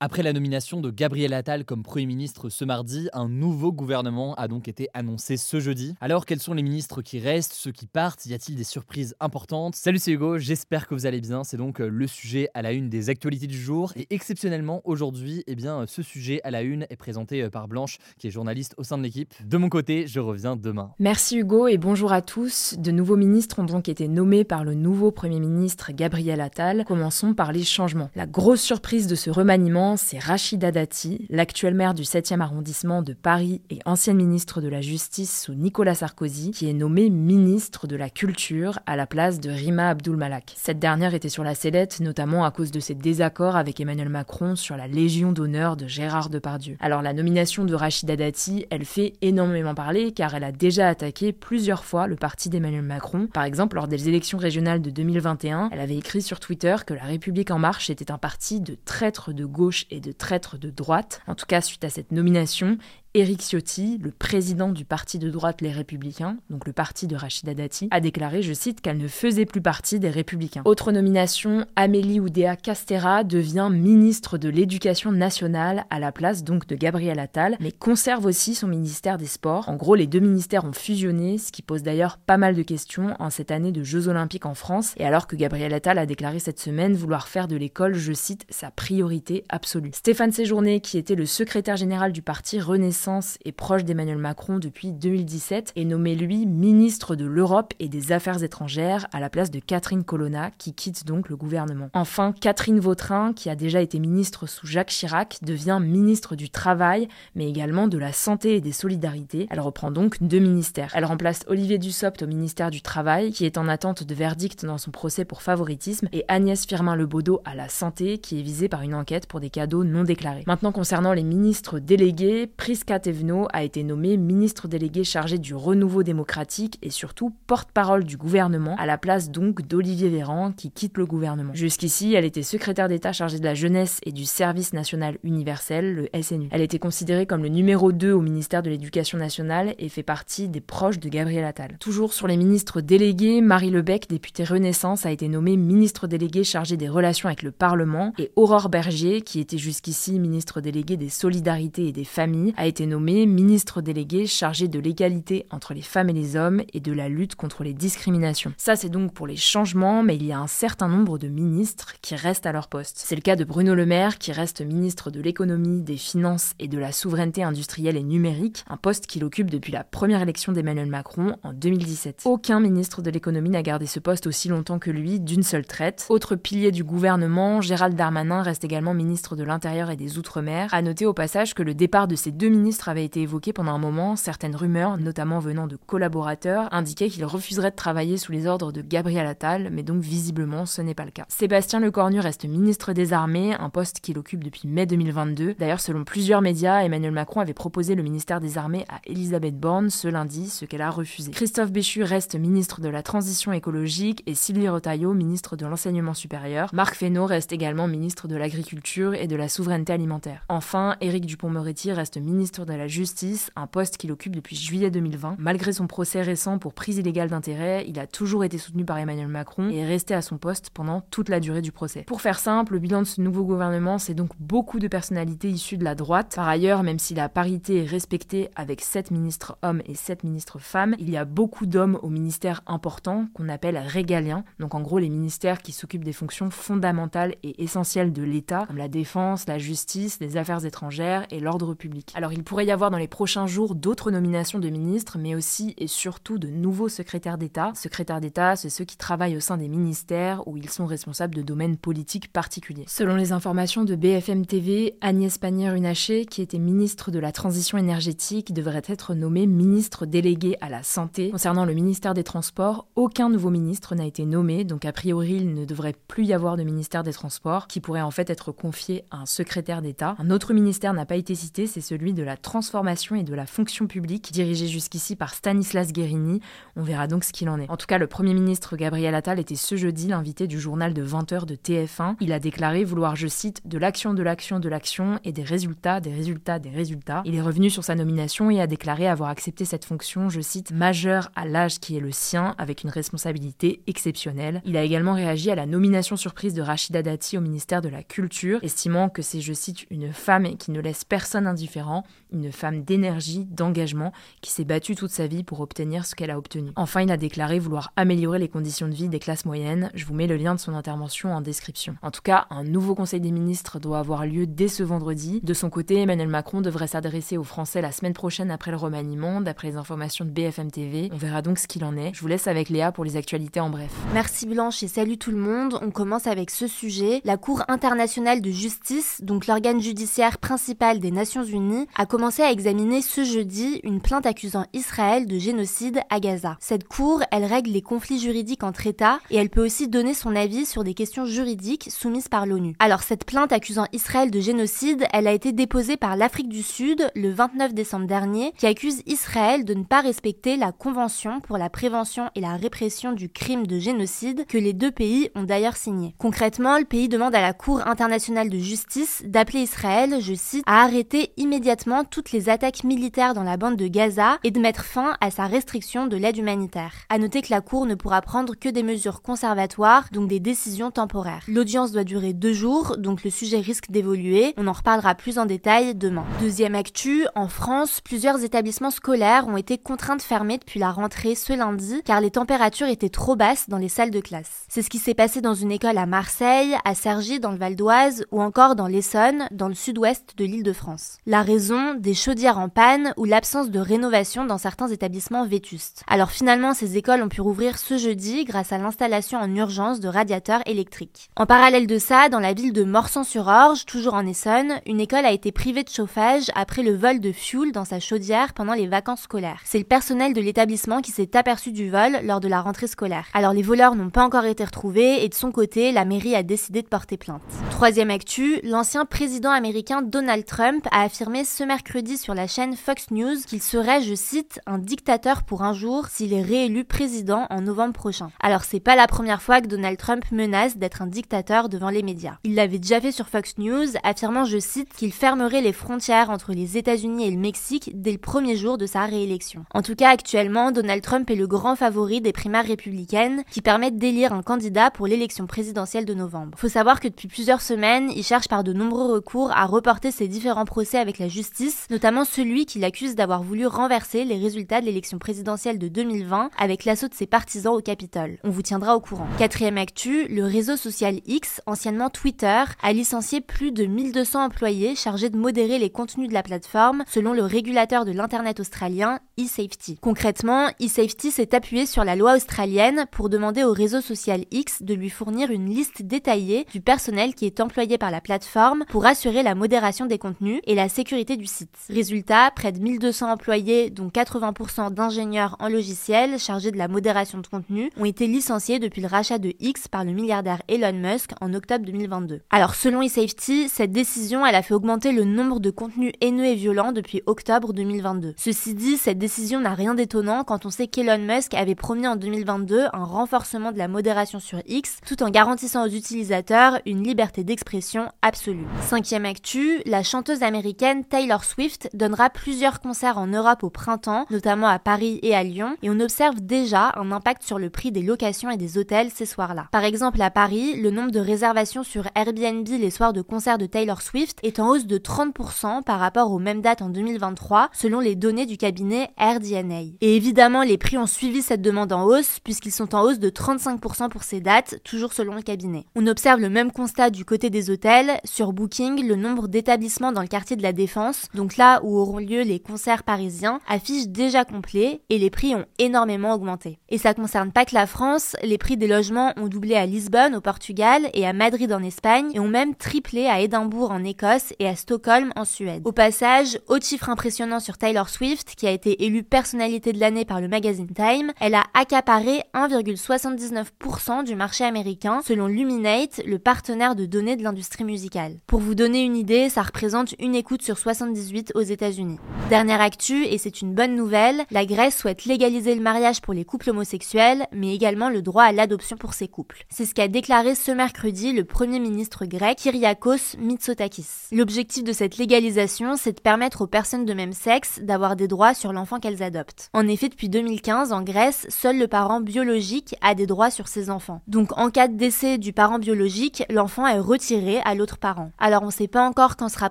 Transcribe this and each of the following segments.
Après la nomination de Gabriel Attal comme Premier ministre ce mardi, un nouveau gouvernement a donc été annoncé ce jeudi. Alors, quels sont les ministres qui restent, ceux qui partent? Y a-t-il des surprises importantes? Salut, c'est Hugo, j'espère que vous allez bien. C'est donc euh, le sujet à la une des actualités du jour. Et exceptionnellement, aujourd'hui, eh bien, ce sujet à la une est présenté euh, par Blanche, qui est journaliste au sein de l'équipe. De mon côté, je reviens demain. Merci Hugo et bonjour à tous. De nouveaux ministres ont donc été nommés par le nouveau Premier ministre Gabriel Attal. Commençons par les changements. La grosse surprise de ce remaniement, c'est Rachida Dati, l'actuelle maire du 7e arrondissement de Paris et ancienne ministre de la Justice sous Nicolas Sarkozy, qui est nommée ministre de la Culture à la place de Rima Abdul Malak. Cette dernière était sur la sellette, notamment à cause de ses désaccords avec Emmanuel Macron sur la Légion d'honneur de Gérard Depardieu. Alors la nomination de Rachida Dati, elle fait énormément parler car elle a déjà attaqué plusieurs fois le parti d'Emmanuel Macron. Par exemple, lors des élections régionales de 2021, elle avait écrit sur Twitter que la République en marche était un parti de traîtres de gauche et de traîtres de droite. En tout cas, suite à cette nomination, Éric Ciotti, le président du parti de droite Les Républicains, donc le parti de Rachida Dati, a déclaré, je cite, qu'elle ne faisait plus partie des Républicains. Autre nomination, Amélie Oudéa Castera devient ministre de l'Éducation nationale à la place donc de Gabriel Attal, mais conserve aussi son ministère des Sports. En gros, les deux ministères ont fusionné, ce qui pose d'ailleurs pas mal de questions en cette année de Jeux Olympiques en France, et alors que Gabriel Attal a déclaré cette semaine vouloir faire de l'école, je cite, sa priorité absolue. Stéphane Séjourné, qui était le secrétaire général du parti Renaissance, et proche d'Emmanuel Macron depuis 2017, est nommé lui ministre de l'Europe et des Affaires étrangères à la place de Catherine Colonna, qui quitte donc le gouvernement. Enfin, Catherine Vautrin, qui a déjà été ministre sous Jacques Chirac, devient ministre du Travail, mais également de la Santé et des Solidarités. Elle reprend donc deux ministères. Elle remplace Olivier Dussopt au ministère du Travail, qui est en attente de verdict dans son procès pour favoritisme, et Agnès Firmin-Lebaudot à la Santé, qui est visée par une enquête pour des cadeaux non déclarés. Maintenant, concernant les ministres délégués, A été nommé ministre délégué chargé du renouveau démocratique et surtout porte-parole du gouvernement, à la place donc d'Olivier Véran qui quitte le gouvernement. Jusqu'ici, elle était secrétaire d'État chargée de la jeunesse et du service national universel, le SNU. Elle était considérée comme le numéro 2 au ministère de l'Éducation nationale et fait partie des proches de Gabriel Attal. Toujours sur les ministres délégués, Marie Lebec, députée Renaissance, a été nommée ministre déléguée chargée des relations avec le Parlement et Aurore Berger, qui était jusqu'ici ministre déléguée des solidarités et des familles, a été nommé ministre délégué chargé de l'égalité entre les femmes et les hommes et de la lutte contre les discriminations. Ça, c'est donc pour les changements, mais il y a un certain nombre de ministres qui restent à leur poste. C'est le cas de Bruno Le Maire, qui reste ministre de l'économie, des finances et de la souveraineté industrielle et numérique, un poste qu'il occupe depuis la première élection d'Emmanuel Macron en 2017. Aucun ministre de l'économie n'a gardé ce poste aussi longtemps que lui, d'une seule traite. Autre pilier du gouvernement, Gérald Darmanin reste également ministre de l'Intérieur et des Outre-mer. À noter au passage que le départ de ces deux ministres avait été évoqué pendant un moment, certaines rumeurs, notamment venant de collaborateurs, indiquaient qu'il refuserait de travailler sous les ordres de Gabriel Attal, mais donc visiblement ce n'est pas le cas. Sébastien Lecornu reste ministre des Armées, un poste qu'il occupe depuis mai 2022. D'ailleurs, selon plusieurs médias, Emmanuel Macron avait proposé le ministère des Armées à Elisabeth Borne ce lundi, ce qu'elle a refusé. Christophe Béchu reste ministre de la Transition écologique et Sylvie Retailleau ministre de l'Enseignement supérieur. Marc Fesneau reste également ministre de l'Agriculture et de la Souveraineté alimentaire. Enfin, Éric Dupont-Moretti reste ministre de la Justice, un poste qu'il occupe depuis juillet 2020. Malgré son procès récent pour prise illégale d'intérêt, il a toujours été soutenu par Emmanuel Macron et est resté à son poste pendant toute la durée du procès. Pour faire simple, le bilan de ce nouveau gouvernement, c'est donc beaucoup de personnalités issues de la droite. Par ailleurs, même si la parité est respectée avec 7 ministres hommes et 7 ministres femmes, il y a beaucoup d'hommes aux ministères importants qu'on appelle régaliens, donc en gros les ministères qui s'occupent des fonctions fondamentales et essentielles de l'État, comme la défense, la justice, les affaires étrangères et l'ordre public. Alors il pourrait y avoir dans les prochains jours d'autres nominations de ministres, mais aussi et surtout de nouveaux secrétaires d'État. Secrétaires d'État, c'est ceux qui travaillent au sein des ministères où ils sont responsables de domaines politiques particuliers. Selon les informations de BFM TV, Agnès Pannier-Runacher, qui était ministre de la Transition énergétique, devrait être nommée ministre déléguée à la Santé. Concernant le ministère des Transports, aucun nouveau ministre n'a été nommé, donc a priori il ne devrait plus y avoir de ministère des Transports, qui pourrait en fait être confié à un secrétaire d'État. Un autre ministère n'a pas été cité, c'est celui de la transformation et de la fonction publique, dirigé jusqu'ici par Stanislas Guérini. On verra donc ce qu'il en est. En tout cas, le Premier ministre Gabriel Attal était ce jeudi l'invité du journal de 20h de TF1. Il a déclaré vouloir, je cite, de l'action, de l'action, de l'action et des résultats, des résultats, des résultats. Il est revenu sur sa nomination et a déclaré avoir accepté cette fonction, je cite, majeure à l'âge qui est le sien, avec une responsabilité exceptionnelle. Il a également réagi à la nomination surprise de Rachida Dati au ministère de la Culture, estimant que c'est, je cite, une femme qui ne laisse personne indifférent, une femme d'énergie, d'engagement, qui s'est battue toute sa vie pour obtenir ce qu'elle a obtenu. Enfin, il a déclaré vouloir améliorer les conditions de vie des classes moyennes. Je vous mets le lien de son intervention en description. En tout cas, un nouveau Conseil des ministres doit avoir lieu dès ce vendredi. De son côté, Emmanuel Macron devrait s'adresser aux Français la semaine prochaine après le remaniement, d'après les informations de BFM TV. On verra donc ce qu'il en est. Je vous laisse avec Léa pour les actualités en bref. Merci Blanche et salut tout le monde. On commence avec ce sujet. La Cour internationale de justice, donc l'organe judiciaire principal des Nations Unies, a commencé à examiner ce jeudi une plainte accusant Israël de génocide à Gaza. Cette cour, elle règle les conflits juridiques entre États et elle peut aussi donner son avis sur des questions juridiques soumises par l'ONU. Alors cette plainte accusant Israël de génocide, elle a été déposée par l'Afrique du Sud le 29 décembre dernier, qui accuse Israël de ne pas respecter la Convention pour la prévention et la répression du crime de génocide que les deux pays ont d'ailleurs signé. Concrètement, le pays demande à la Cour internationale de justice d'appeler Israël, je cite, à arrêter immédiatement toutes les attaques militaires dans la bande de Gaza et de mettre fin à sa restriction de l'aide humanitaire. À noter que la Cour ne pourra prendre que des mesures conservatoires, donc des décisions temporaires. L'audience doit durer deux jours, donc le sujet risque d'évoluer. On en reparlera plus en détail demain. Deuxième actu, en France, plusieurs établissements scolaires ont été contraints de fermer depuis la rentrée ce lundi car les températures étaient trop basses dans les salles de classe. C'est ce qui s'est passé dans une école à Marseille, à Cergy dans le Val d'Oise ou encore dans l'Essonne, dans le sud-ouest de l'île de France. La raison, des chaudières en panne ou l'absence de rénovation dans certains établissements vétustes. Alors finalement, ces écoles ont pu rouvrir ce jeudi grâce à l'installation en urgence de radiateurs électriques. En parallèle de ça, dans la ville de Morsan-sur-Orge, toujours en Essonne, une école a été privée de chauffage après le vol de fuel dans sa chaudière pendant les vacances scolaires. C'est le personnel de l'établissement qui s'est aperçu du vol lors de la rentrée scolaire. Alors les voleurs n'ont pas encore été retrouvés et de son côté, la mairie a décidé de porter plainte. Troisième actu, l'ancien président américain Donald Trump a affirmé ce mercredi sur la chaîne Fox News qu'il serait, je cite, un dictateur pour un jour s'il est réélu président en novembre prochain. Alors c'est pas la première fois que Donald Trump menace d'être un dictateur devant les médias. Il l'avait déjà fait sur Fox News, affirmant, je cite, qu'il fermerait les frontières entre les États-Unis et le Mexique dès le premier jour de sa réélection. En tout cas, actuellement, Donald Trump est le grand favori des primaires républicaines qui permettent d'élire un candidat pour l'élection présidentielle de novembre. Faut savoir que depuis plusieurs semaines, il cherche par de nombreux recours à reporter ses différents procès avec la justice, notamment celui qui l'accuse d'avoir voulu renverser les résultats de l'élection présidentielle de 2020 avec l'assaut de ses partisans au Capitole. On vous tiendra au courant. Quatrième actu, le réseau social X, anciennement Twitter, a licencié plus de 1200 employés chargés de modérer les contenus de la plateforme, selon le régulateur de l'Internet australien, eSafety. Concrètement, eSafety s'est appuyé sur la loi australienne pour demander au réseau social X de lui fournir une liste détaillée du personnel qui est employé par la plateforme pour assurer la modération des contenus et la sécurité du site. Résultat, près de 1200 employés, dont 80% d'ingénieurs en logiciel chargés de la modération de contenu, ont été licenciés depuis le rachat de X par le milliardaire Elon Musk en octobre 2022. Alors selon eSafety, cette décision elle a fait augmenter le nombre de contenus haineux et violents depuis octobre 2022. Ceci dit, cette décision n'a rien d'étonnant quand on sait qu'Elon Musk avait promis en 2022 un renforcement de la modération sur X tout en garantissant aux utilisateurs une liberté d'expression absolue. Cinquième actu, la chanteuse américaine Taylor Swift donnera plusieurs concerts en Europe au printemps, notamment à Paris et à Lyon, et on observe déjà un impact sur le prix des locations et des hôtels ces soirs-là. Par exemple, à Paris, le nombre de réservations sur Airbnb les soirs de concerts de Taylor Swift est en hausse de 30% par rapport aux mêmes dates en 2023, selon les données du cabinet AirDNA. Et évidemment, les prix ont suivi cette demande en hausse, puisqu'ils sont en hausse de 35% pour ces dates, toujours selon le cabinet. On observe le même constat du côté des hôtels. Sur Booking, le nombre d'établissements dans le quartier de la Défense donc là où auront lieu les concerts parisiens, affichent déjà complet et les prix ont énormément augmenté. Et ça concerne pas que la France, les prix des logements ont doublé à Lisbonne au Portugal et à Madrid en Espagne et ont même triplé à Édimbourg en Écosse et à Stockholm en Suède. Au passage, autre chiffre impressionnant sur Taylor Swift, qui a été élue personnalité de l'année par le magazine Time, elle a accaparé 1,79% du marché américain selon Luminate, le partenaire de données de l'industrie musicale. Pour vous donner une idée, ça représente une écoute sur 78 aux États-Unis. Dernière actu, et c'est une bonne nouvelle, la Grèce souhaite légaliser le mariage pour les couples homosexuels, mais également le droit à l'adoption pour ces couples. C'est ce qu'a déclaré ce mercredi le premier ministre grec Kyriakos Mitsotakis. L'objectif de cette légalisation, c'est de permettre aux personnes de même sexe d'avoir des droits sur l'enfant qu'elles adoptent. En effet, depuis 2015, en Grèce, seul le parent biologique a des droits sur ses enfants. Donc en cas de décès du parent biologique, l'enfant est retiré à l'autre parent. Alors on ne sait pas encore quand sera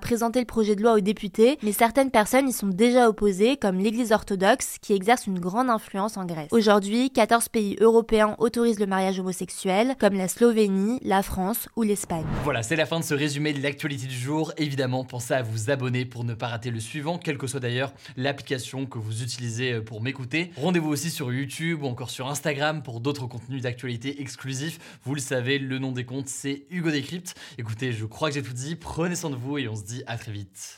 présenté le projet de loi aux députés, mais certaines personnes y sont déjà opposées, comme l'Église orthodoxe, qui exerce une grande influence en Grèce. Aujourd'hui, 14 pays européens autorisent le mariage homosexuel, comme la Slovénie, la France ou l'Espagne. Voilà, c'est la fin de ce résumé de l'actualité du jour. Évidemment, pensez à vous abonner pour ne pas rater le suivant, quelle que soit d'ailleurs l'application que vous utilisez euh, pour m'écouter. Rendez-vous aussi sur YouTube ou encore sur Instagram pour d'autres contenus d'actualité exclusifs. Vous le savez, le nom des comptes, c'est Hugo Décrypte. Écoutez, je crois que j'ai tout dit. Prenez soin de vous et on se dit à très vite.